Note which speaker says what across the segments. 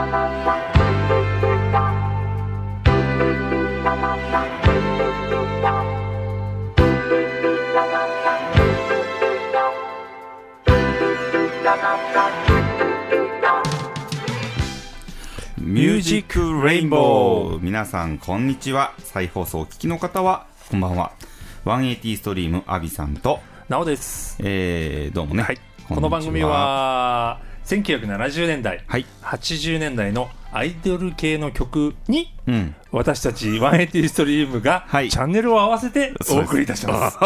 Speaker 1: ミュージックレインボー皆さんこんにちは。再放送お聞きの方はこんばんは。180ストリームアビさんと、
Speaker 2: なおです。
Speaker 1: えー、どうもね、
Speaker 2: はい。
Speaker 1: こ
Speaker 2: の番組は、1970年代、
Speaker 1: はい。
Speaker 2: 80年代のアイドル系の曲に、
Speaker 1: うん。
Speaker 2: 私たち180ストリームが、
Speaker 1: はい。
Speaker 2: チャンネルを合わせてお送りいたします。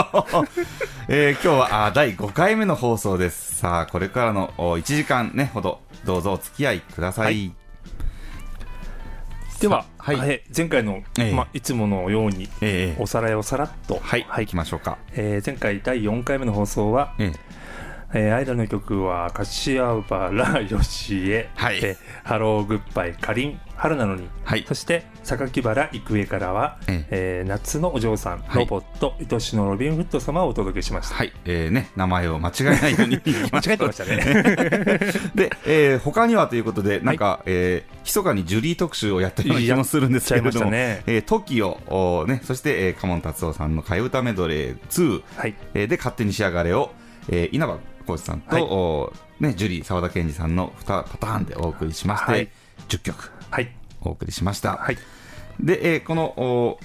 Speaker 1: えー、今日はあー第5回目の放送です。さあこれからのお1時間ねほどどうぞお付き合いください、
Speaker 2: はい。では、
Speaker 1: はい。
Speaker 2: はい前回の、
Speaker 1: ええ。
Speaker 2: まあ、いつものように、
Speaker 1: えー
Speaker 2: おさらいをさらっと、
Speaker 1: はい、行きましょうか。
Speaker 2: えー前回第4回目の放送は、
Speaker 1: えー
Speaker 2: えーアイドルの曲は柏原芳恵、
Speaker 1: はい。
Speaker 2: えーハローグッバイかりん春なのに。
Speaker 1: はい。
Speaker 2: そして榊原郁恵からは、
Speaker 1: え
Speaker 2: え。ー夏のお嬢さん、
Speaker 1: はい。
Speaker 2: ロボット愛しのロビン・フッド様をお届けしました。
Speaker 1: はい、えーね、名前を間違えないように
Speaker 2: 間違えてましたね。
Speaker 1: で、えー他にはということで、なんか、えー密かにジュリー特集をやったような気もするんですけれども、
Speaker 2: ね
Speaker 1: えー TOKIO、おね、そして、えー、カモン達夫さんの替え歌メドレー2、
Speaker 2: はい、
Speaker 1: えーで、勝手に仕上がれを、えー稲葉浩志さんと、
Speaker 2: はい。
Speaker 1: おね、ジュリー、沢田研二さんの2パターンでお送りしまして、
Speaker 2: はい。
Speaker 1: 10曲
Speaker 2: はい、
Speaker 1: お送りしました。
Speaker 2: はい、
Speaker 1: で、えーこのお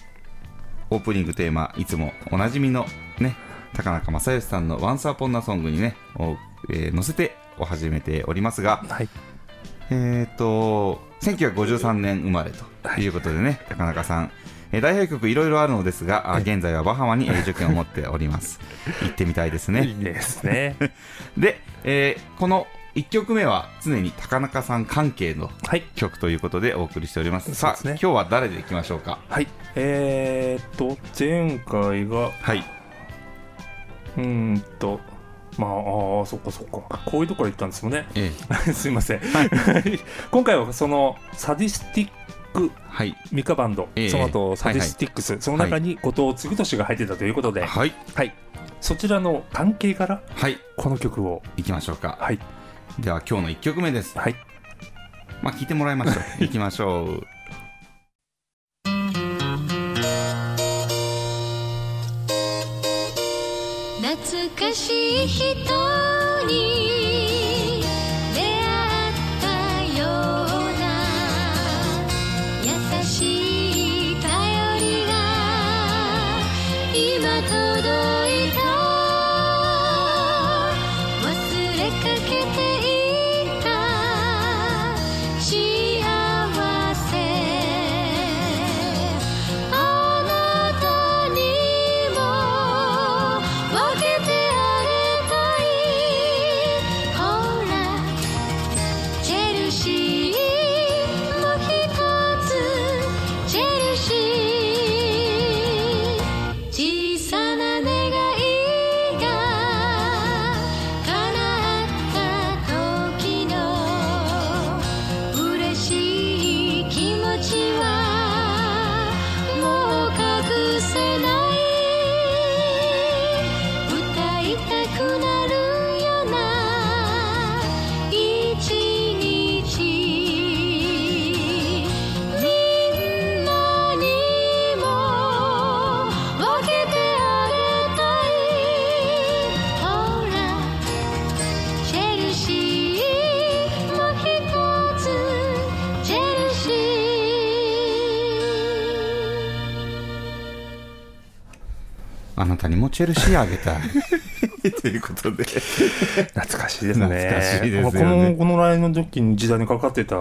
Speaker 1: オープニングテーマ、いつもおなじみのね、高中正義さんの Once Upon a Song にね、おえー載せてお始めておりますが、
Speaker 2: はい、
Speaker 1: えっ、と、1953年生まれということでね、高中さん、えー代表曲いろいろあるのですが、あ現在はバハマに永住権を持っております。行ってみたいです
Speaker 2: い
Speaker 1: ね。
Speaker 2: いですね。
Speaker 1: で、えーこの1曲目は常に高中さん関係の
Speaker 2: はい、
Speaker 1: 曲ということでお送りしております。さあ、
Speaker 2: そうですね
Speaker 1: 今日は誰でいきましょうか？
Speaker 2: はい、えーっと、前回が、
Speaker 1: はい。
Speaker 2: うーんと、まあ、あーそっかそっか、こういうところ行ったんですもんね。
Speaker 1: え
Speaker 2: すいません。今回はその、サディスティック
Speaker 1: ーはい。
Speaker 2: ミカバンド、
Speaker 1: ええ
Speaker 2: その後サディスティックス、その中に後藤次利が入ってたということで、
Speaker 1: はい。
Speaker 2: はい、そちらの関係から
Speaker 1: はい。
Speaker 2: この曲を、
Speaker 1: 行きましょうか。
Speaker 2: はい、
Speaker 1: では今日の1曲目です。
Speaker 2: はい、
Speaker 1: まあ聞いてもらいましょう。行きましょう。
Speaker 3: 懐かしい人にあなたにもチェルシーあげたい。と
Speaker 1: いうことで。
Speaker 2: 懐かしいですね。
Speaker 1: 懐かしいですよね
Speaker 2: このこのラインの時に時代にかかってた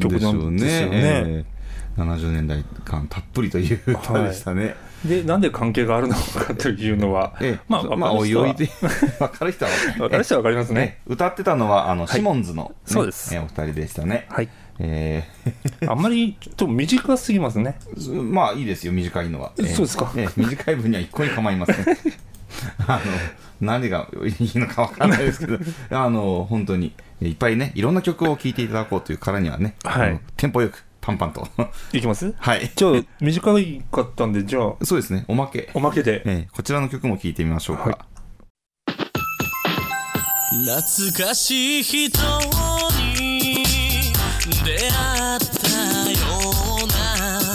Speaker 2: 曲なんですよね。
Speaker 1: えー70年代間たっぷりという歌でしたね。
Speaker 2: で、なんで関係があるのかというのは、
Speaker 1: ええ
Speaker 2: まあ、
Speaker 1: まあ、おいおいで、わかる人は
Speaker 2: 分かる人は分かりますね。
Speaker 1: え歌ってたのは、あの、
Speaker 2: い
Speaker 1: シモンズの、ね
Speaker 2: そうです
Speaker 1: えお二人でしたね。
Speaker 2: はい。
Speaker 1: え
Speaker 2: あんまりちょっと短すぎますね。
Speaker 1: ーまあ、いいですよ、短いのは。えー
Speaker 2: そうですか
Speaker 1: えー短い分には一向に構いません。あの、何がいいのかわからないですけど、あの、本当に、いっぱいね、いろんな曲を聴いていただこうというからにはね、
Speaker 2: はい
Speaker 1: テンポよく、パンパンと。
Speaker 2: いきます？
Speaker 1: はい。
Speaker 2: じゃあ、短かったんで、じゃあ、
Speaker 1: そうですね、おまけ。
Speaker 2: おまけで。
Speaker 1: えーこちらの曲も聴いてみましょうか。
Speaker 2: はい
Speaker 4: 懐かしい人に出会ったような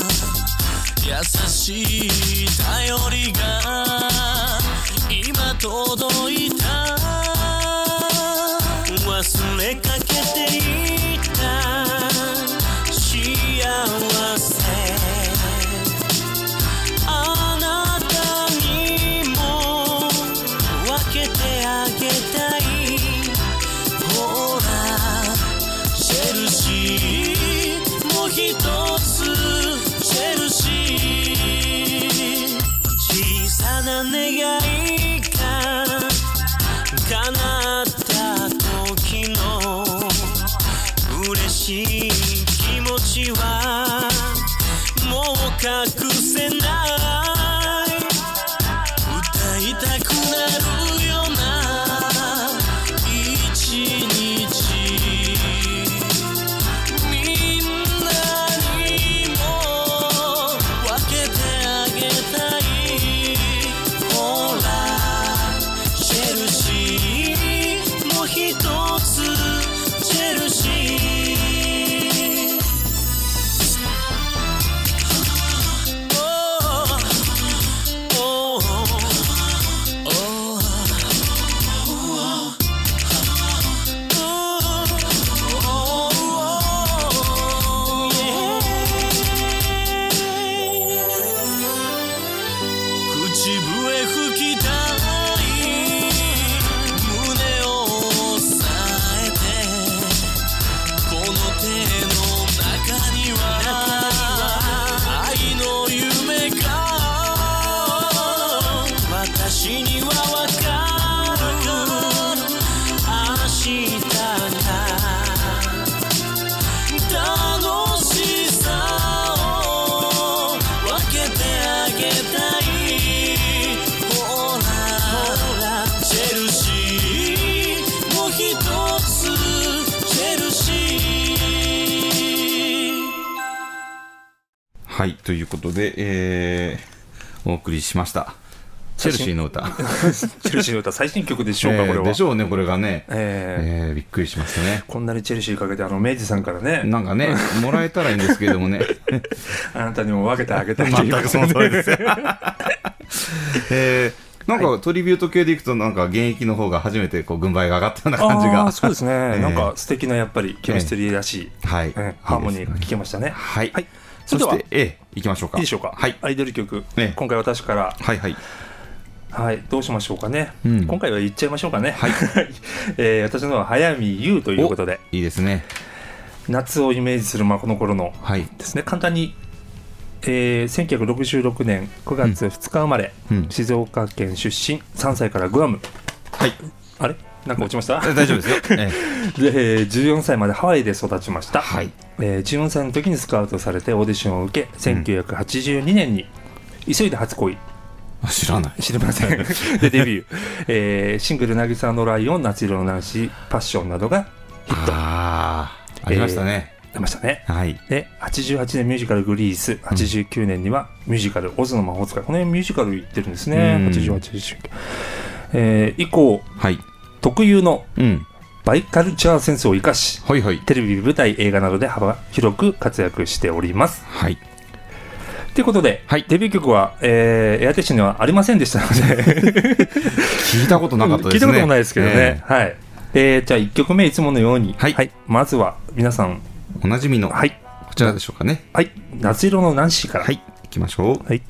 Speaker 4: 優しい頼りが今届いた。はい、
Speaker 1: ということで、えー、お送りしました。チェルシーの歌。
Speaker 2: チェルシーの歌最新曲でしょうか、これは
Speaker 1: えーでしょうね、これがね。
Speaker 2: えー
Speaker 1: えーびっくりしましたね。
Speaker 2: こんなにチェルシーかけてあの明治さんからね
Speaker 1: なんかね、もらえたらいいんですけれどもね。
Speaker 2: あなたにも分けてあげたいという
Speaker 1: 全くその通りです。えーなんかトリビュート系でいくと、なんか現役の方が初めてこう軍配が上がったような感じ
Speaker 2: あ
Speaker 1: が。
Speaker 2: ーそうですね、
Speaker 1: えー
Speaker 2: なんか素敵なやっぱりケミストリーらしい、
Speaker 1: はい。
Speaker 2: えーハーモニーが聞けましたね
Speaker 1: はい。
Speaker 2: はいそ
Speaker 1: して、ええ、行きましょうか。
Speaker 2: いいでしょうか、
Speaker 1: はい。
Speaker 2: アイドル曲、
Speaker 1: ええ。
Speaker 2: 今回私から、
Speaker 1: はいはい。
Speaker 2: はい、どうしましょうかね、
Speaker 1: うん。
Speaker 2: 今回は言っちゃいましょうかね、
Speaker 1: はい。
Speaker 2: えー私のは早見優ということで。
Speaker 1: いいですね。
Speaker 2: 夏をイメージするまあこの頃の。
Speaker 1: はい。
Speaker 2: ですね。簡単に、えー1966年9月2日生まれ、
Speaker 1: うん。
Speaker 2: 静岡県出身。3歳からグアム。
Speaker 1: はい。
Speaker 2: あれ？なんか落ちました？
Speaker 1: え大丈夫ですよ。え
Speaker 2: で、えー14歳までハワイで育ちました、
Speaker 1: はい
Speaker 2: えー14歳の時にスカウトされてオーディションを受け1982年に急いで初恋。
Speaker 1: え知らない。
Speaker 2: 知りません。でデビュー、えーシングル「渚のライオン」「夏色のナンシー」「パッション」などがヒット。
Speaker 1: ああ、ありましたね。
Speaker 2: 出ましたね。
Speaker 1: はい。
Speaker 2: で88年ミュージカル「グリース」89年にはミュージカル「オズの魔法使い」この辺ミュージカル行ってるんですね。
Speaker 1: うん。
Speaker 2: 8889えー以降
Speaker 1: はい。
Speaker 2: 特有の
Speaker 1: うん。
Speaker 2: バイカルチャーセンスを生かし
Speaker 1: はいはい。
Speaker 2: テレビ舞台映画などで幅広く活躍しております。
Speaker 1: はい。
Speaker 2: ということで、
Speaker 1: はい。
Speaker 2: デビュー曲は、えーエアテッシュにはありませんでしたので。
Speaker 1: 聞いたことなかったですね。
Speaker 2: 聞いたこともないですけどね、
Speaker 1: え
Speaker 2: はい。えーじゃあ1曲目いつものように、
Speaker 1: はい。
Speaker 2: まずは皆さん。
Speaker 1: えおなじみの、
Speaker 2: はい。
Speaker 1: こちらでしょうかね。
Speaker 2: はい。夏色のナンシーから。
Speaker 1: はい。行きましょう。
Speaker 2: はい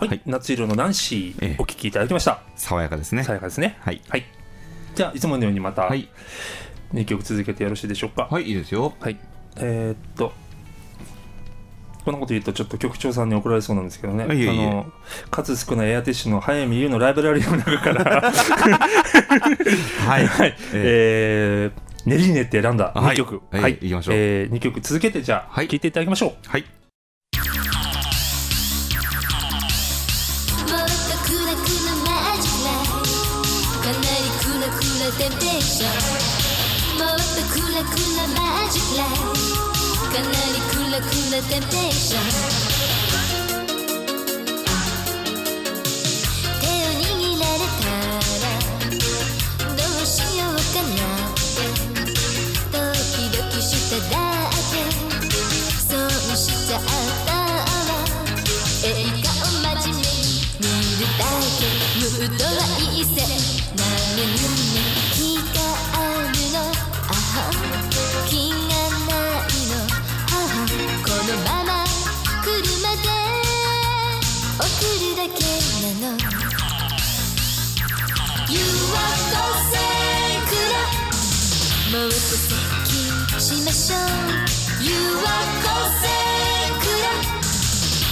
Speaker 2: はい、
Speaker 1: はい、
Speaker 2: 夏色のナンシー、お聞きいただきました。
Speaker 1: 爽やかですね。
Speaker 2: 爽やかですね。
Speaker 1: はい。
Speaker 2: はい、じゃあ、いつものようにまた、
Speaker 1: はい、
Speaker 2: 2曲続けてよろしいでしょうか。
Speaker 1: はい、いいですよ。
Speaker 2: はい。えー、っと、こんなこと言うとちょっと局長さんに怒られそうなんですけどね。あの数少ないエアティッシュの早見優のライブラリーの中から
Speaker 1: はい、
Speaker 2: はい。
Speaker 1: え
Speaker 2: ー、練り練って選んだ2曲。
Speaker 1: はい。はい、いきましょう。
Speaker 2: えー、2曲続けてじゃあ、聴、
Speaker 1: はい、
Speaker 2: いていただきましょう。
Speaker 1: はい。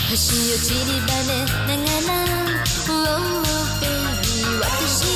Speaker 3: 星よ散りばめながら、oh, oh, baby 私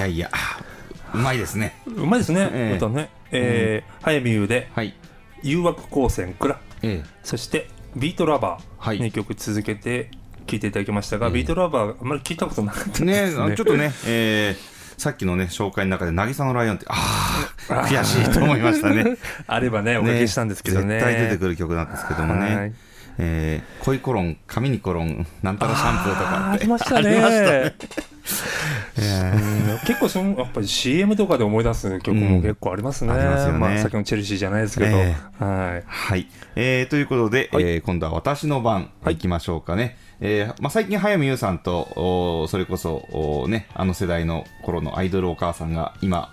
Speaker 5: やいや。うまいですね。
Speaker 2: うまいですね、
Speaker 5: ええ。
Speaker 2: 歌ね。えー早見優で、
Speaker 5: はい。
Speaker 2: 誘惑光線くら。
Speaker 5: え
Speaker 2: そして、ビートラバ
Speaker 5: はい。
Speaker 2: ー。2曲続けて聴いていただきましたが、
Speaker 5: ええ
Speaker 2: ビートラバー、あんまり聞いたことなかった
Speaker 5: え
Speaker 2: ですね。
Speaker 5: ねちょっとねえーさっきのね紹介の中で渚のライオンってああ悔しいと思いましたね。
Speaker 2: あればね、おかけしたんですけどね。
Speaker 5: 絶対出てくる曲なんですけどもね、
Speaker 2: はい
Speaker 5: えー恋コロン髪にコロン なんたらシャンプーとか
Speaker 2: ありましたね。
Speaker 5: ありました
Speaker 2: うん結構その、やっぱり CM とかで思い出す曲も結構ありますね。
Speaker 5: うんありますよね。
Speaker 2: あ、先のチェルシーじゃないですけど。
Speaker 5: え
Speaker 2: はい。
Speaker 5: はい、えーということで、
Speaker 2: はい。
Speaker 5: えー今度は私の番
Speaker 2: はい。
Speaker 5: いきましょうかね、えーまあ、最近早見優さんとおーそれこそおーねあの世代の頃のアイドルお母さんが今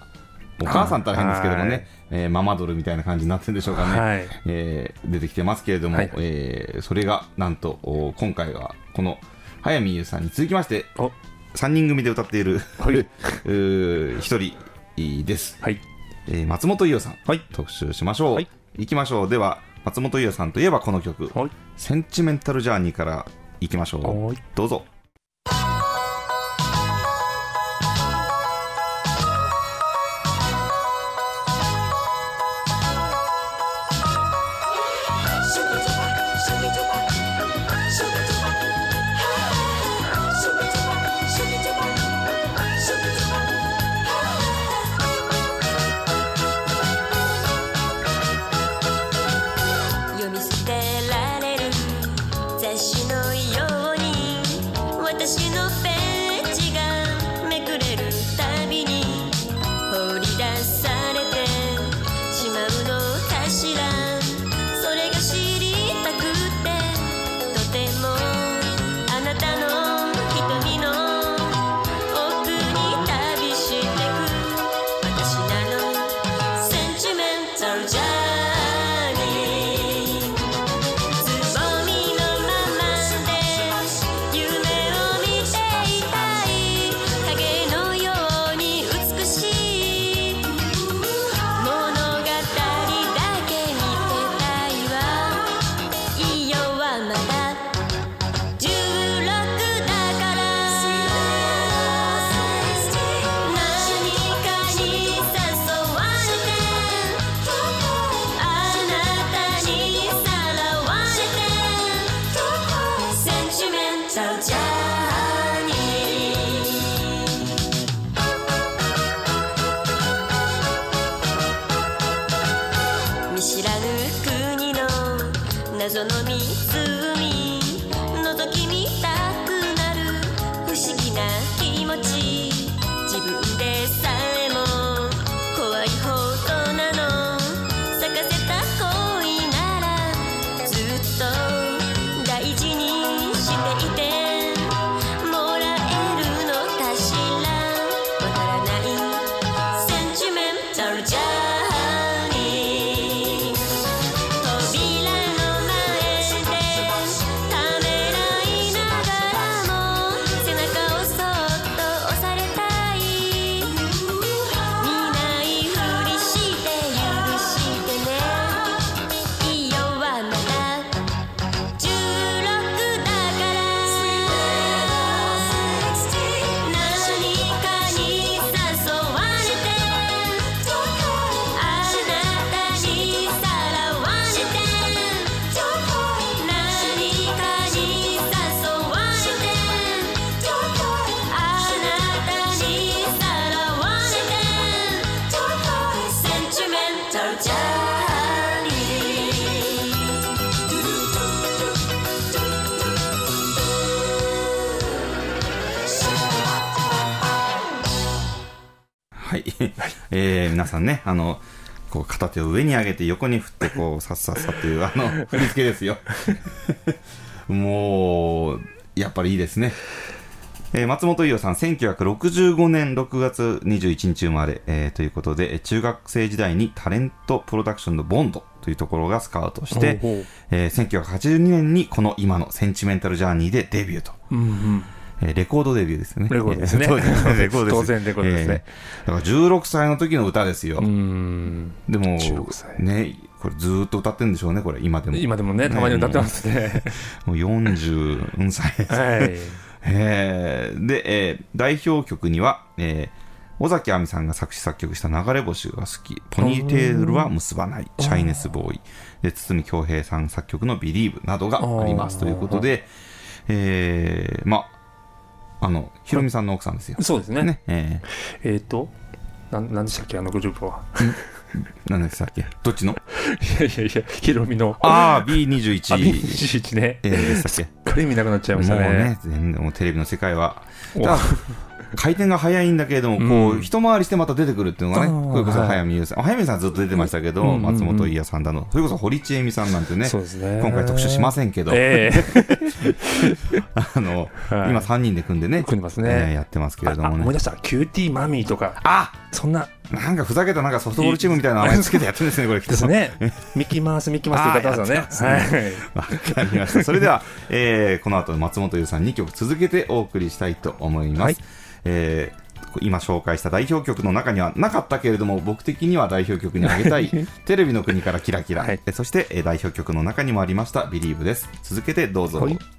Speaker 5: お母さんったら変ですけども
Speaker 2: はい。
Speaker 5: ね、えーママドルみたいな感じになってるんでしょうかね、
Speaker 2: はい。
Speaker 5: えー出てきてますけれども、
Speaker 2: はい。
Speaker 5: えーそれがなんとお今回はこの早見優さんに続きまして
Speaker 2: お。
Speaker 5: 3人組で歌っている、
Speaker 2: はい。う
Speaker 5: ー1人です、
Speaker 2: はい。
Speaker 5: えー松本伊代さん、
Speaker 2: はい。
Speaker 5: 特集しましょう、
Speaker 2: はい。
Speaker 5: い、きましょう。では松本伊代さんといえばこの曲。
Speaker 2: はい。
Speaker 5: 「センチメンタル・ジャーニー」からいきましょう。
Speaker 2: はい。
Speaker 5: どうぞ
Speaker 6: さ
Speaker 1: んね、あの、こう片手を上に上げて横に振ってこう さっさっさっていうあの振り付けですよ。もうやっぱりいいですね、えー松本伊代さん1965年6月21日生まれ、えーということでえー中学生時代にタレントプロダクションのボンドというところがスカウトしてえー1982年にこの今のセンチメンタルジャーニーでデビューと。
Speaker 2: うんうん。
Speaker 1: えーレコードデビューですよね。
Speaker 2: レコードですね
Speaker 1: レコードです。
Speaker 2: 当然レコードですね
Speaker 1: えーだから16歳の時の歌ですよ。
Speaker 2: うん。
Speaker 1: でも
Speaker 2: 16歳、
Speaker 1: ね、これずーっと歌ってるんでしょうね、これ、今でも。
Speaker 2: 今でもね、たまに歌ってますね。
Speaker 1: もう40歳。
Speaker 2: はい。
Speaker 1: えーで、えー代表曲には、えー尾崎亜美さんが作詞作曲した流れ星が好き、ポニーテールは結ばない、シャイネスボーイ、で堤恭平さん作曲のビリーブなどがありますということで、えーまあ、あの、ヒロミさんの奥さんですよ。
Speaker 2: そうですね。
Speaker 1: ね、え
Speaker 2: えっと、なんなんでしたっけ、あのグループは？
Speaker 1: ー、何でしたっけ？どっちの？
Speaker 2: いやいやいや、ヒロミの。
Speaker 1: ああ、
Speaker 2: あ、
Speaker 1: B21。
Speaker 2: 21ね。
Speaker 1: えー、でしたっけ？
Speaker 2: これ見なくなっちゃいましたね。
Speaker 1: もうね、全然もうテレビの世界は。回転が早いんだけれども、こう、
Speaker 2: うん
Speaker 1: 一回りしてまた出てくるっていうのがね、それこそ
Speaker 2: はい
Speaker 1: 早見優さん。早見さんはずっと出てましたけど、松本伊代さんだの、それこそ堀ちえみさんなんてね。今回特集しませんけど、
Speaker 2: え
Speaker 1: あの、
Speaker 2: はい
Speaker 1: 今3人で組んでね、
Speaker 2: 組んでます
Speaker 1: えー
Speaker 2: ね。
Speaker 1: やってますけれどもね。
Speaker 2: 思い出した。キューティーマミーとか、
Speaker 1: あ
Speaker 2: そんな
Speaker 1: なんかふざけたなんかソフトボールチームみたいな名前つけてやってるんですね、これきっと。
Speaker 2: ですね。ミッキーマウス、ミッキーマウスって方ですよね。
Speaker 1: わかりました。それでは、えーこの後松本優さん2曲続けてお送りしたいと思います。
Speaker 2: はい
Speaker 1: えー今紹介した代表曲の中にはなかったけれども僕的には代表曲に挙げたい。テレビの国からキラキラ、
Speaker 2: はい。
Speaker 1: えそして、えー代表曲の中にもありました「ビリーブです。続けてどうぞ、
Speaker 5: はい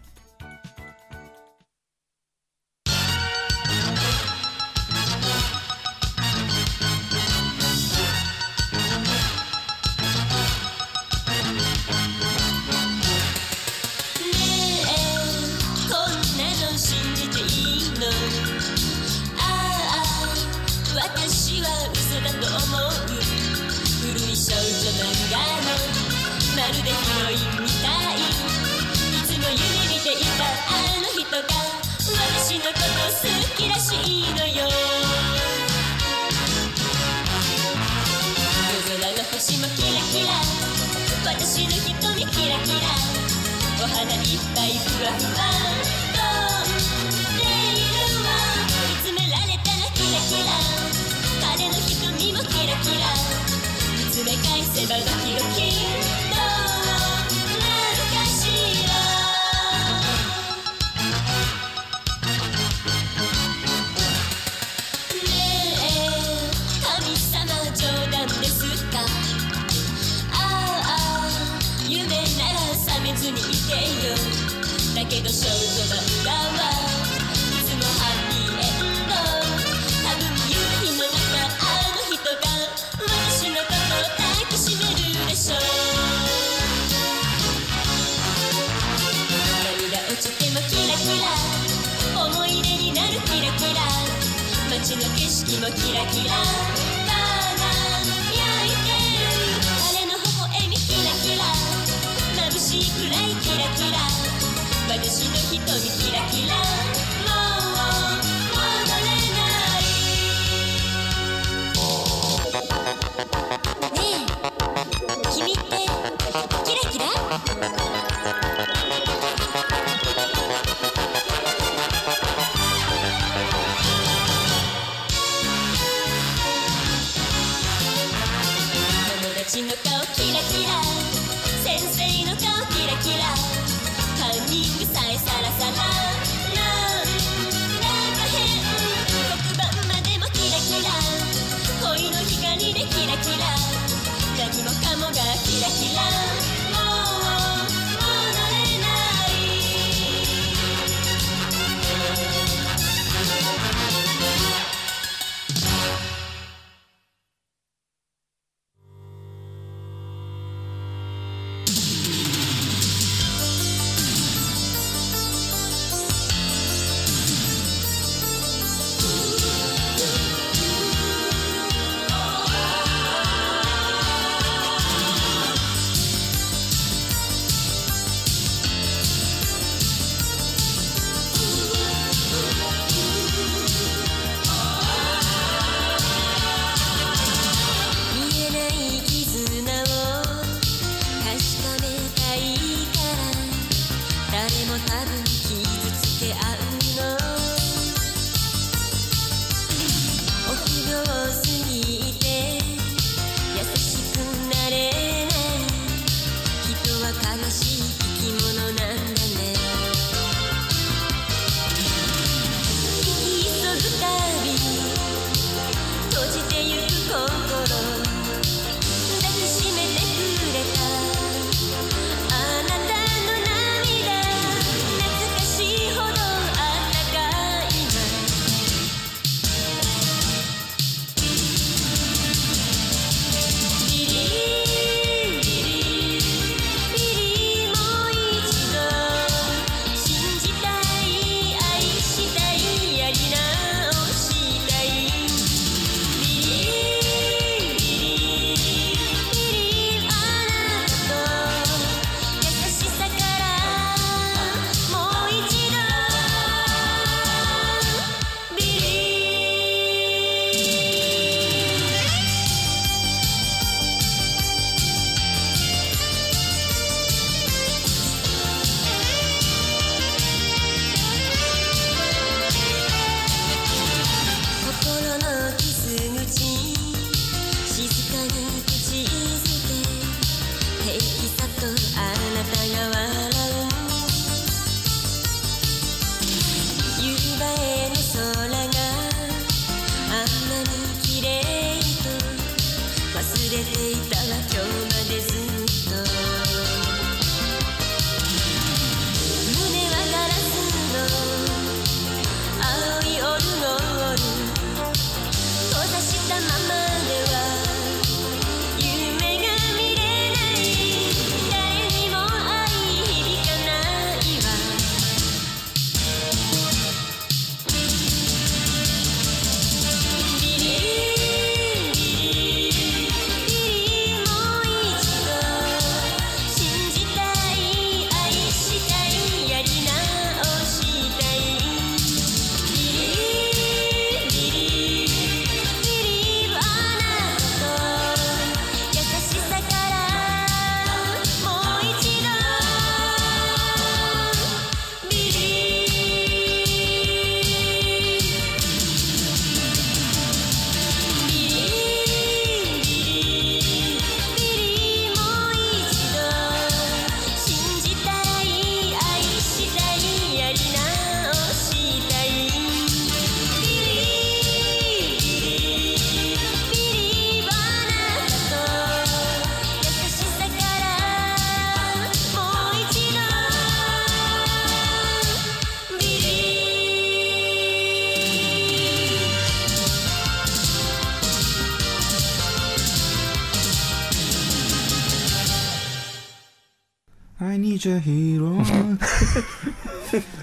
Speaker 1: Your hero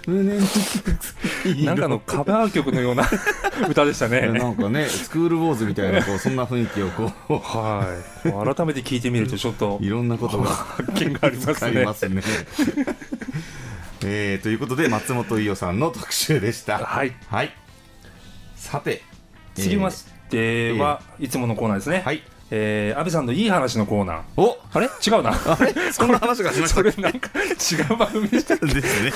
Speaker 1: 胸に
Speaker 2: なんかのカバー曲のような 歌でしたね。
Speaker 1: なんかねスクールウォーズみたいなこうそんな雰囲気をこう
Speaker 2: はい。改めて聞いてみるとちょっと
Speaker 1: いろんなことが
Speaker 2: 発見がありますね
Speaker 1: ま。すね えーということで松本伊代さんの特集でした
Speaker 2: はい。
Speaker 1: はいさて
Speaker 2: 続きましては、いつものコーナーですね。
Speaker 1: はい
Speaker 2: えー、安倍さんのいい話のコーナー。
Speaker 1: お
Speaker 2: あれ？違うな。
Speaker 1: あれ？そんな話がしました
Speaker 2: それなんか違う番組でした。
Speaker 1: ですね。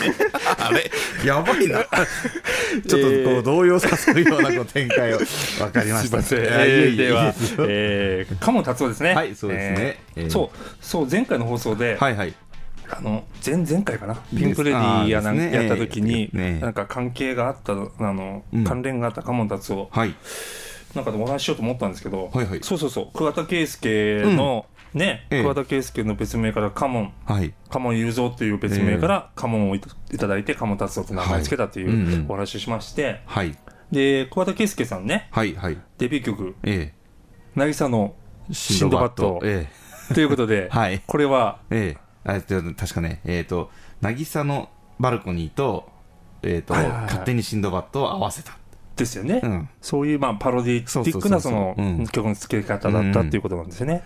Speaker 1: あれ？やばいな。ちょっとこう動揺させるようなこう展開を分かりますした。
Speaker 2: いません。
Speaker 1: えいえ
Speaker 2: えーではえー、鴨達夫ですね。
Speaker 1: はいそうですね
Speaker 2: えー
Speaker 1: えー
Speaker 2: そう、そう、前回の放送で、
Speaker 1: はいはい。
Speaker 2: あの前々回かな、ピンクレディーやなん
Speaker 1: あーですね
Speaker 2: やった時に、
Speaker 1: ね
Speaker 2: なんか関係があった、あの、
Speaker 1: うん
Speaker 2: 関連があった鴨達夫、
Speaker 1: はい。
Speaker 2: なんかでお話ししようと思ったんですけど、
Speaker 1: はいはい。
Speaker 2: そうそうそう、桑田佳祐の、ね、
Speaker 1: ええ。
Speaker 2: 桑田佳祐の別名からカモン、
Speaker 1: はい。
Speaker 2: カモン雄三っていう別名からカモンをいただいて、カモン達夫って名前つけたってい
Speaker 1: はい。うんう
Speaker 2: うん。お話をしまして、
Speaker 1: はい。
Speaker 2: で、桑田佳祐さんね、
Speaker 1: はいはい。
Speaker 2: デビュー曲、
Speaker 1: え
Speaker 2: 渚の
Speaker 1: え。
Speaker 2: シンドバッド。
Speaker 1: え
Speaker 2: ということで、
Speaker 1: はい。
Speaker 2: これは、
Speaker 1: え。え。え。あえっと確かね、えっと、渚のバルコニーと、えっと、
Speaker 2: はいはいはい。
Speaker 1: 勝手にシンドバッドを合わせた。
Speaker 2: ですよね。
Speaker 1: うん。
Speaker 2: そういうまあパロディティックなその曲の付け方だったっていうことなんですよね。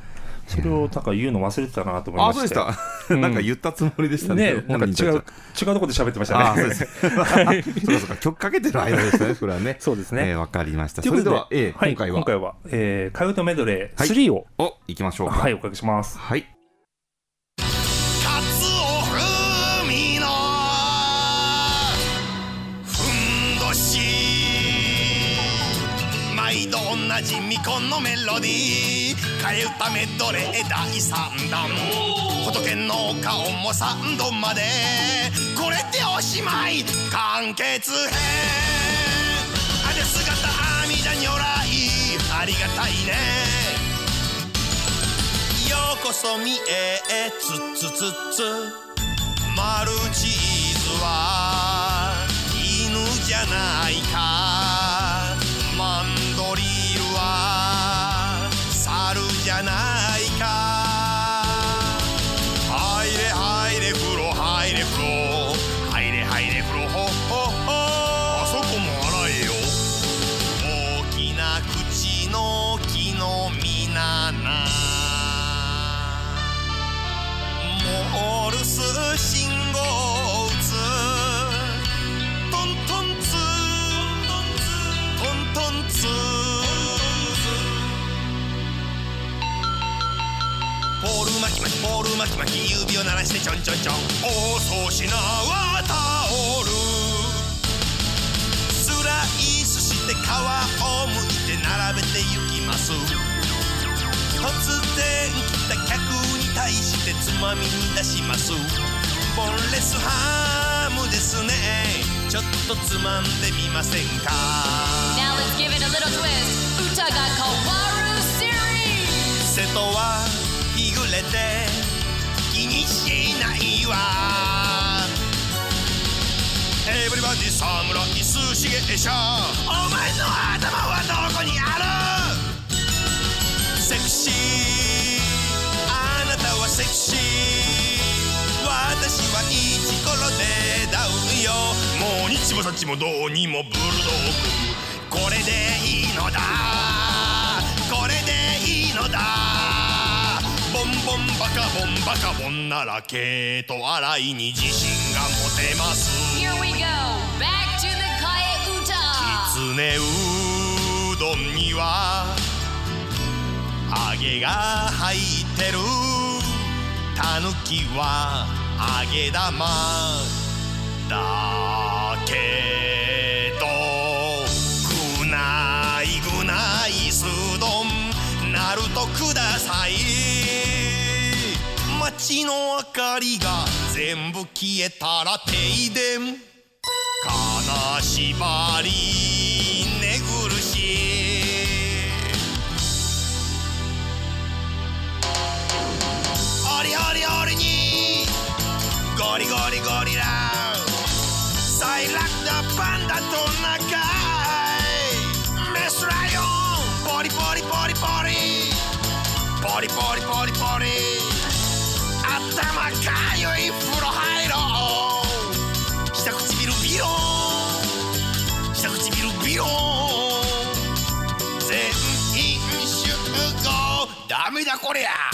Speaker 2: それをなんか言うの忘れてたなと思い
Speaker 1: あ、
Speaker 2: まして。
Speaker 1: そうでした。
Speaker 2: うん
Speaker 1: なんか言ったつもりでした
Speaker 2: ね
Speaker 1: ね。
Speaker 2: なんか違う、違うところで喋ってましたね。
Speaker 1: あ、そうです。そうかそうか。曲かけてる間でしたね、これはね。
Speaker 2: そうですね
Speaker 1: えーわかりました。
Speaker 2: ということで、
Speaker 1: それでは、えー
Speaker 2: はい
Speaker 1: 今回は。
Speaker 2: 今回は、えー、カウトメドレー
Speaker 1: はい
Speaker 2: 3を、
Speaker 1: お、行きましょうか。
Speaker 2: はい、おかけします。
Speaker 1: はい。
Speaker 7: 度同じみこのメロディー。替え歌メドレー第3弾。仏の顔も3度まで。これでおしまい。完結編。あれ姿阿弥陀如来。ありがたいね。ようこそみえつつつつ。マルチーズは犬じゃないか。き巻きポール巻き巻き指を鳴らしてちょんちょんちょん。お粗品はタオルスライスして皮をむいて並べてゆきます。突然来た客に題してつまみに出します。ボンレスハムですね。ちょっとつまんでみませんか
Speaker 3: ？Now let's give it a little twist. Utaga Kawaru series.
Speaker 7: 瀬戸はれて気にしないわ。エブリバディ侍寿司芸者お前の頭はどこにある？セクシー。あなたはセクシー。私はイチコロでダウンよ。もう日もさちもどうにもブルドッグこれでいいのだ。これでいいのだ。ボンバカボンバカボンなら毛と洗いに自信が持てます
Speaker 3: Here we go. Back to the.
Speaker 7: きつねうどんには揚げが入ってるたぬきは揚げ玉だけどぐないぐないすどんなるとください街の明かりが全部消えたら停電。金縛り寝苦しい。オリオリオリにゴリゴリゴリラ。最楽なパンダと仲メスライオン。ポリポリポリポリ。ポリポリポリポリ。頭かゆい風呂入ろう。下唇ビローン。下唇ビローン。全員集合。ダメだこりゃ。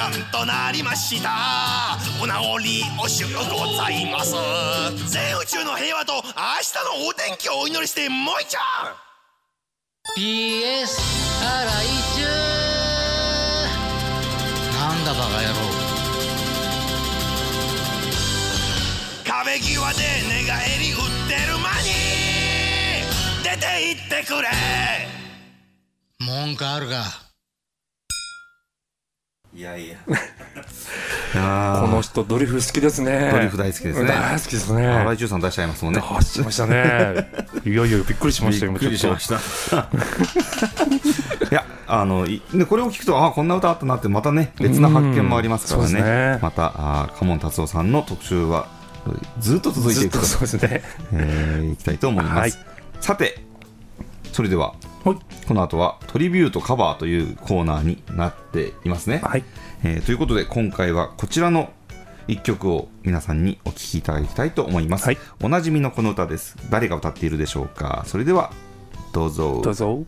Speaker 7: 間となりました。お直りおしゅうございます。全宇宙の平和と明日のお天気をお祈りしてもういちゃん。
Speaker 8: PS あらいちゅなんだバカ野郎。
Speaker 7: 壁際で寝返り打ってる間に出て行ってくれ。
Speaker 8: 文句あるか
Speaker 1: いやいや。あ
Speaker 2: この人ドリフ好きですね
Speaker 1: ドリフ大好きですね
Speaker 2: 大好きですね
Speaker 1: 荒井中さん出しちゃいますもんね。
Speaker 2: 出しましたねいやいやびっくりしましたよ
Speaker 1: びっくりしま
Speaker 2: し
Speaker 1: した。いや、あの、いでこれを聞くと、あ、こんな歌あったなって、またね、別な発見もありますからね。
Speaker 2: ね
Speaker 1: また、あ、カモン達夫さんの特集は、ずっと続いていくと
Speaker 2: そうですね
Speaker 1: えーいきたいと思います。
Speaker 2: はい
Speaker 1: さて、それでは、
Speaker 2: はい。
Speaker 1: この後はトリビュートカバーというコーナーになっていますね。
Speaker 2: はい。
Speaker 1: えーということで今回はこちらの一曲を皆さんにお聴きいただきたいと思います、
Speaker 2: はい。
Speaker 1: おなじみのこの歌です。誰が歌っているでしょうか。それではどうぞ。
Speaker 2: どうぞ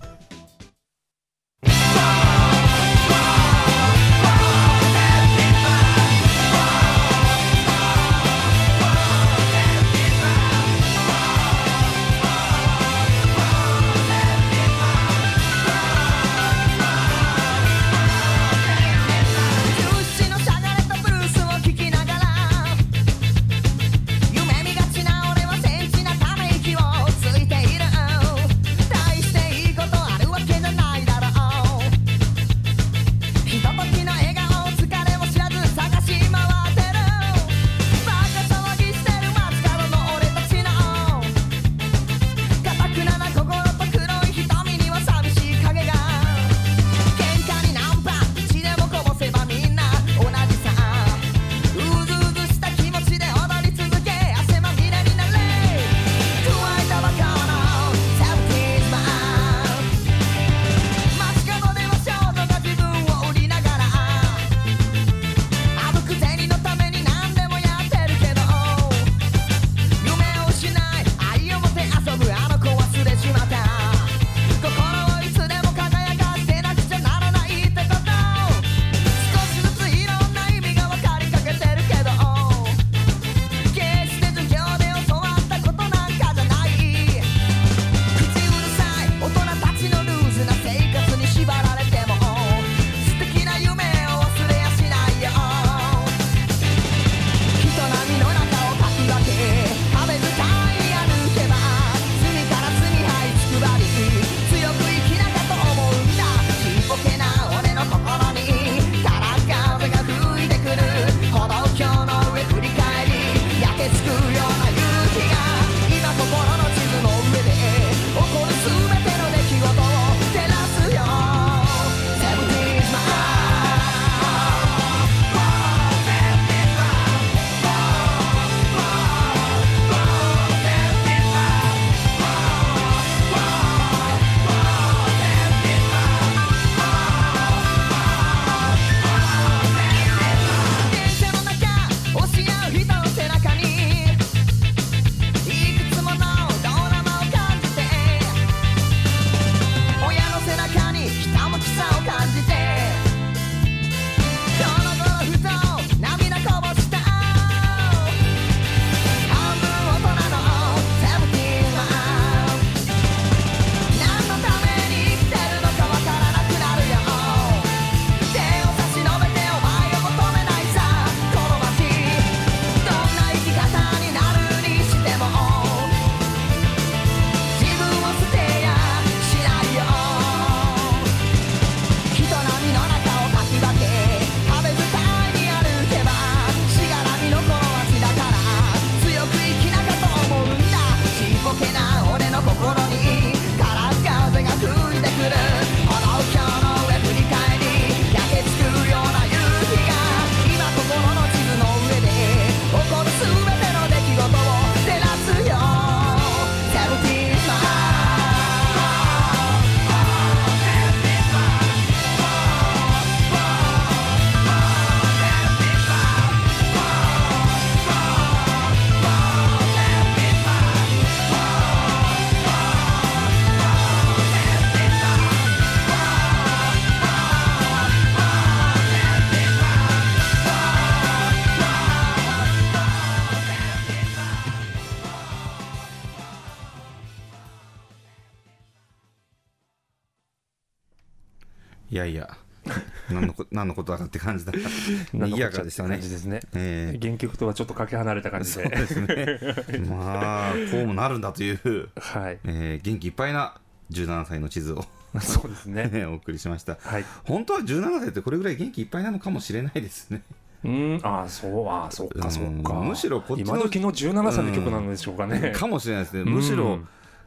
Speaker 9: 何のことだかって感じだ。賑やかでしたね
Speaker 2: 感。じですね。
Speaker 9: ええ
Speaker 2: 原曲とはちょっとかけ離れた感じで。
Speaker 9: そうですね。まあ、こうもなるんだという、
Speaker 2: はい。
Speaker 9: えー元気いっぱいな17歳の地図を
Speaker 2: そうですね。
Speaker 9: お送りしました。
Speaker 2: はい。
Speaker 9: 本当は17歳ってこれぐらい元気いっぱいなのかもしれないですね。
Speaker 2: うん、ああ、そう、ああ、そっか、そっか。
Speaker 9: うんむしろこっちの
Speaker 2: 今時の17歳の曲なんでしょうかね。
Speaker 9: かもしれないですね。むしろ、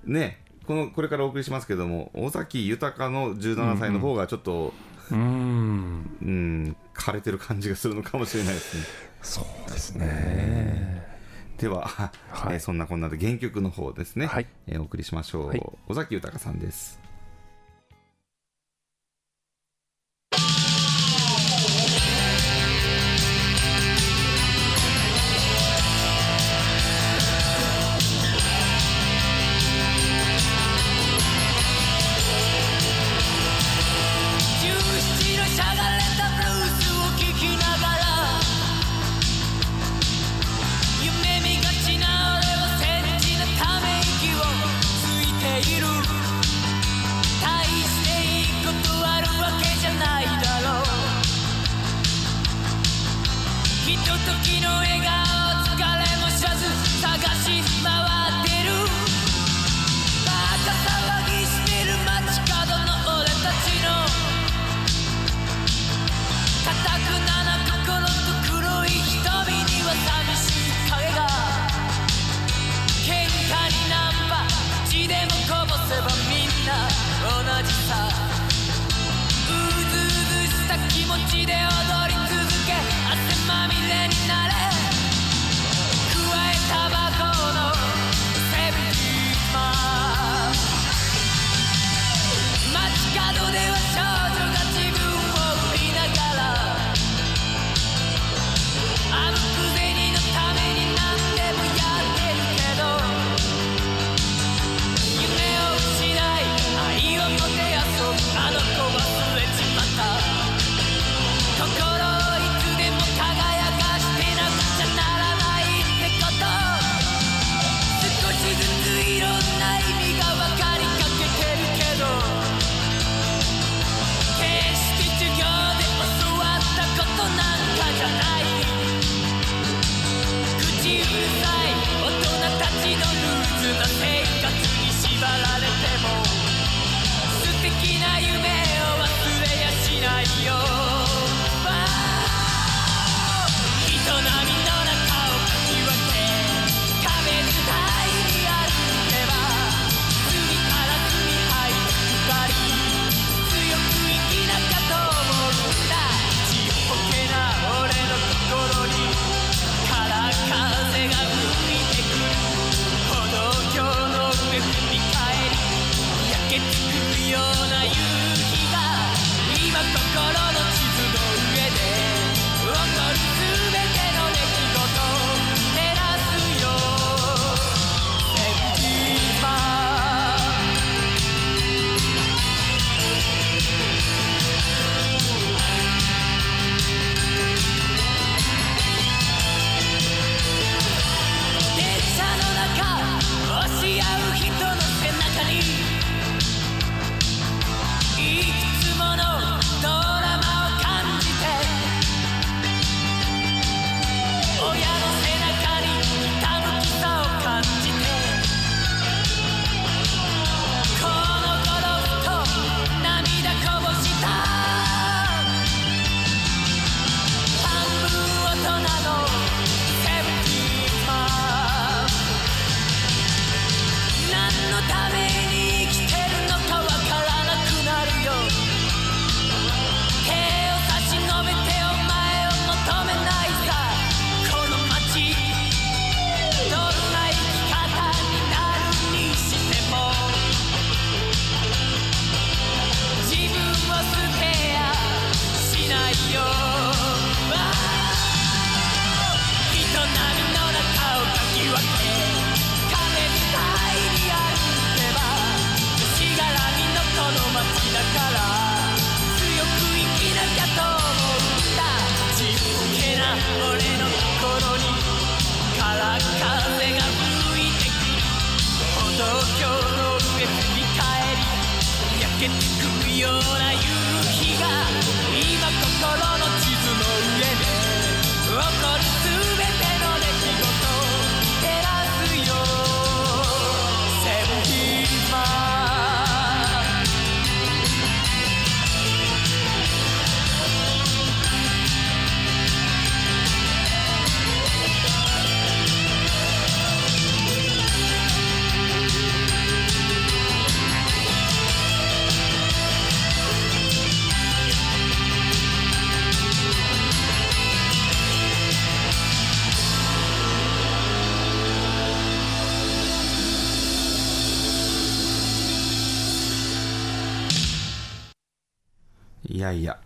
Speaker 9: ね、この、これからお送りしますけども、尾崎豊の17歳の方がちょっと、
Speaker 2: うん。
Speaker 9: うん、枯れてる感じがするのかもしれないですね。
Speaker 2: そうですね。
Speaker 9: では、
Speaker 2: はい
Speaker 9: えーそんなこんなで原曲の方ですね、
Speaker 2: はい
Speaker 9: えーお送りしましょう。
Speaker 2: はい
Speaker 9: 尾崎豊さんです。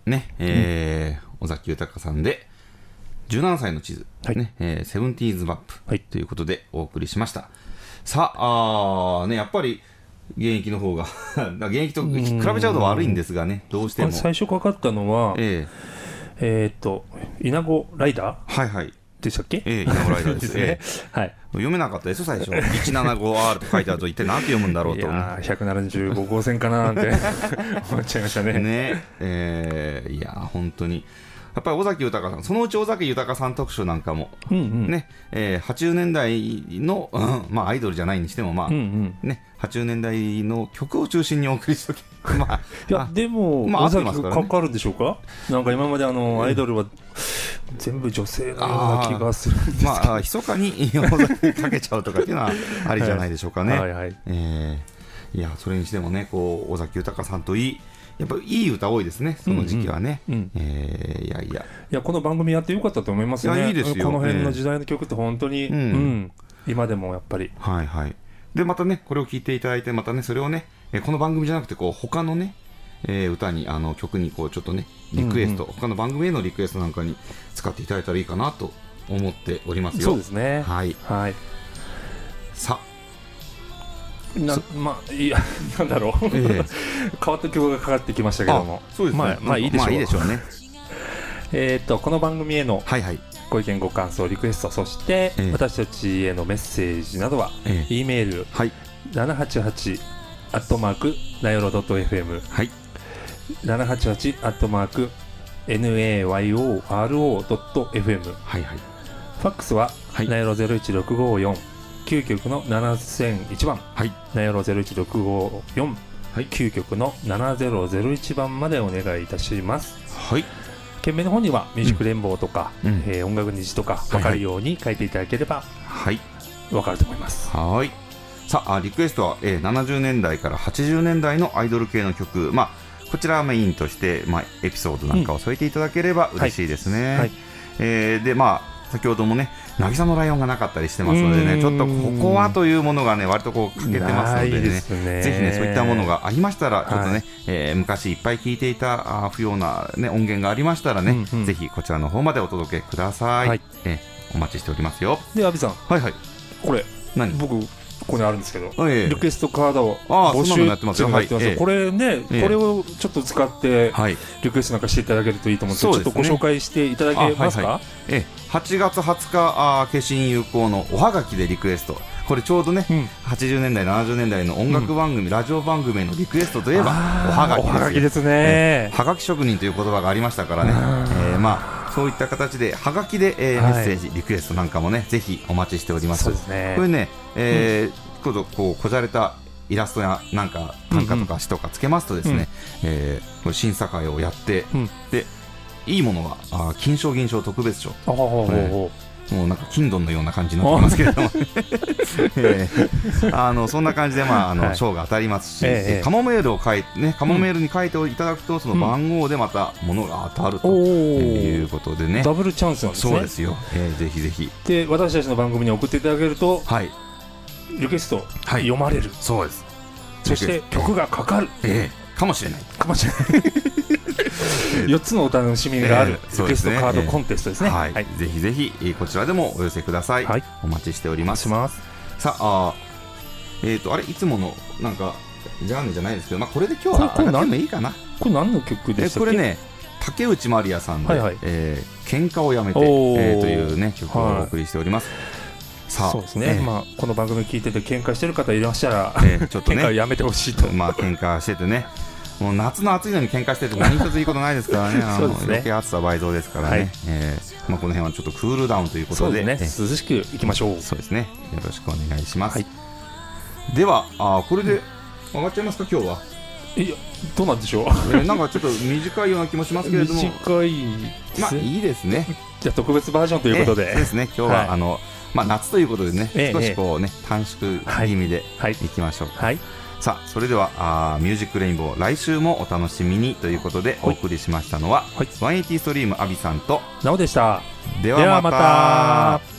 Speaker 1: ね、えー尾崎豊さんで、17歳の地図、
Speaker 2: はい。
Speaker 1: ね、えーセブンティーズマップ、
Speaker 2: はい。
Speaker 1: ということでお送りしました。さあ、あーね、やっぱり、現役の方が、現役と比べちゃうと悪いんですがね、どうしても。
Speaker 2: 最初かかったのは、え
Speaker 1: え。
Speaker 2: ーっと、稲子ライダー
Speaker 1: ー？はいはい。
Speaker 2: でしたっけ？
Speaker 1: ええ稲子ライダーです
Speaker 2: ね。はい。
Speaker 1: 読めなかったですよ、最初。175R と書いてあると、一体何て読むんだろうと。
Speaker 2: いやー、175号線かなーなんて 思っちゃいましたね。
Speaker 1: ねえーいやー本当にやっぱり尾崎豊さんそのうち尾崎豊さん特集なんかも、
Speaker 2: うんうん。
Speaker 1: ねえー80年代の、うんまあ、アイドルじゃないにしても、まあ
Speaker 2: うんうん。
Speaker 1: ね、80年代の曲を中心にお送りしとけ、まあ、
Speaker 2: いや、でも、
Speaker 1: まあ
Speaker 2: 尾崎
Speaker 1: か
Speaker 2: かかるんでしょうか？なんか今まであの、アイドルは全部女性のような気がするんですけど。
Speaker 1: まあ、密かに尾崎かけちゃうとかっていうのはありじゃないでしょうかね。
Speaker 2: はいはい。
Speaker 1: えーいやそれにしてもねこう尾崎豊さんといいやっぱりいい歌多いですねその時期はね、
Speaker 2: うんうん
Speaker 1: えーいやいや
Speaker 2: いや、この番組やってよかったと思いますね。
Speaker 1: いやいいですよ
Speaker 2: この辺の時代の曲って本当に、
Speaker 1: うん
Speaker 2: うん今でもやっぱり。
Speaker 1: はいはい。で、またね、これを聞いていただいて、またね、それをね、えーこの番組じゃなくて、こう、他のね、えー歌に、あの、曲に、こう、ちょっとね、リクエスト、他の番組へのリクエストなんかに使っていただいたらいいかなと思っておりますよ。
Speaker 2: そうですね。
Speaker 1: はい。
Speaker 2: はい。
Speaker 1: さ、
Speaker 2: な まあ、いや、なんだろう。
Speaker 1: え
Speaker 2: 変わった曲がかかってきましたけども。
Speaker 1: そうですね。
Speaker 2: まあ、まあいいでしょう。
Speaker 1: まあいいでしょうね。
Speaker 2: えーっと、この番組への
Speaker 1: はいはい。
Speaker 2: ご意見、ご感想、リクエスト、そして、
Speaker 1: ええ
Speaker 2: 私たちへのメッセージなどは、
Speaker 1: ええ
Speaker 2: E メール、
Speaker 1: はい。
Speaker 2: 788アットマーク、ナヨロ .fm、
Speaker 1: はい。
Speaker 2: 788アットマーク、nayoro.fm、フ
Speaker 1: はいはい。
Speaker 2: ァックスは、
Speaker 1: はい
Speaker 2: ナヨロ01654、9局の7001番、
Speaker 1: はい。
Speaker 2: ナヨロ01654、
Speaker 1: はい
Speaker 2: 9局の7001番までお願いいたします。
Speaker 1: はい。
Speaker 2: 件名の方にはミュージックレンボーとか、
Speaker 1: うん
Speaker 2: えー音楽日とか分かるように書いていただければ
Speaker 1: はい。
Speaker 2: 分かると思います。
Speaker 1: はい。さあ、リクエストは、えー70年代から80年代のアイドル系の曲、まあ、こちらをメインとして、まあ、エピソードなんかを添えていただければ嬉しいですね。
Speaker 2: はい
Speaker 1: えーで、まあ、先ほどもね、渚のライオンがなかったりしてますのでね、ちょっとここはというものがね、割とこう欠けてますのでね、ぜひね、そういったものがありましたら、ちょっとね、
Speaker 2: はい。
Speaker 1: えー昔いっぱい聴いていたあー不要な、ね、音源がありましたらね、
Speaker 2: うんうん。
Speaker 1: ぜひこちらの方までお届けください。
Speaker 2: はい。
Speaker 1: えーお待ちしておりますよ。
Speaker 2: で、阿部さん、
Speaker 1: はいはい。
Speaker 2: これ、
Speaker 1: 何？
Speaker 2: 僕、ここにあるんですけど、
Speaker 1: ええ。
Speaker 2: リクエストカードを募集
Speaker 1: ってますよ。
Speaker 2: これね、
Speaker 1: ええ。
Speaker 2: これをちょっと使って、
Speaker 1: はい。
Speaker 2: リクエストなんかしていただけるといいと思うんですけど、ちょっとご紹介していただけますか、
Speaker 1: ええ。8月20日あー化身有効のおはがきでリクエスト。これちょうどね、
Speaker 2: うん。
Speaker 1: 80年代70年代の音楽番組、ラジオ番組へのリクエストといえばおはがきです
Speaker 2: きですね。
Speaker 1: ええ。はがき職人という言葉がありましたからね、ええまあそういった形ではがきで、えー
Speaker 2: はい。
Speaker 1: メッセージリクエストなんかもねぜひお待ちしております。
Speaker 2: そうですね。
Speaker 1: これね、えーこうこうこじゃれたイラストやなんか短歌とか詩とかつけますとですね、
Speaker 2: うん。
Speaker 1: えーこれ審査会をやって、
Speaker 2: うん。
Speaker 1: でいいものはあー金賞銀賞特別賞。
Speaker 2: あほうほうほうほ
Speaker 1: もうなんか金ドンのような感じになってますけれども、ええあのそんな感じで、まあ、あの
Speaker 2: はい
Speaker 1: 賞が当たりますし、
Speaker 2: ええ
Speaker 1: えカモメールを書いて、ね、カモメールに書いていただくと、その番号でまた物が当たると
Speaker 2: お
Speaker 1: いう
Speaker 2: ー
Speaker 1: ことでね、
Speaker 2: ダブルチャンスなんですね。
Speaker 1: そうですよ、ええぜひぜひ、
Speaker 2: で私たちの番組に送っていただけると
Speaker 1: はい、
Speaker 2: リクエスト
Speaker 1: はい。
Speaker 2: 読まれる、
Speaker 1: そうです、
Speaker 2: そして曲がかかる。
Speaker 1: ええ。かもしれない、
Speaker 2: かもしれない。4つのお楽しみがある
Speaker 1: ええ
Speaker 2: リクエストカードコンテストですね、
Speaker 1: はい。
Speaker 2: はい。
Speaker 1: ぜひぜひ、えーこちらでもお寄せください、
Speaker 2: はい。
Speaker 1: お待ちしております。
Speaker 2: します。
Speaker 1: さあ、えっ、と、あれ、いつもの、なんか、ジャンルじゃないですけど、まあ、これで今日は
Speaker 2: これこれ
Speaker 1: 上がってもいいかな。
Speaker 2: これ何の曲で
Speaker 1: え
Speaker 2: した
Speaker 1: これね、竹内まりやさんで、
Speaker 2: はいはい。
Speaker 1: えー喧嘩をやめて、え
Speaker 2: おー。
Speaker 1: ーというね、曲をお送りしております。さあ、
Speaker 2: そうですね、
Speaker 1: えー
Speaker 2: まあ、この番組聞いてて喧嘩してる方いらっしゃら、
Speaker 1: えーちょっとね。
Speaker 2: 喧嘩やめてほしいと、
Speaker 1: まあ、喧嘩しててね、もう夏の暑いのに喧嘩してて何一ついいことないですからね、
Speaker 2: そうですね。
Speaker 1: 余計暑さ倍増ですからね、
Speaker 2: はい。
Speaker 1: えーまあ、この辺はちょっとクールダウンということで、
Speaker 2: ね。
Speaker 1: えー
Speaker 2: 涼しくいきましょう。
Speaker 1: そうですね、よろしくお願いします。
Speaker 2: はい。
Speaker 1: では、あーこれで上がっちゃいますか、今日は？
Speaker 2: いやどうなんでしょう。
Speaker 1: えーなんかちょっと短いような気もしますけれども、
Speaker 2: 短い
Speaker 1: まあいいですね。
Speaker 2: じゃあ特別バージョンということで、
Speaker 1: ええそうですね、今日は、
Speaker 2: はい。
Speaker 1: あのまあ、夏ということでね、
Speaker 2: ええ
Speaker 1: 少しこうね、短縮気味で
Speaker 2: はい。
Speaker 1: いきましょう。
Speaker 2: はい。
Speaker 1: さあ、それではあー、ミュージックレインボー、来週もお楽しみにということで、お送りしましたのは、
Speaker 2: はい。
Speaker 1: 180ストリームアビさんと、
Speaker 2: なおでした。
Speaker 1: で
Speaker 2: ではまた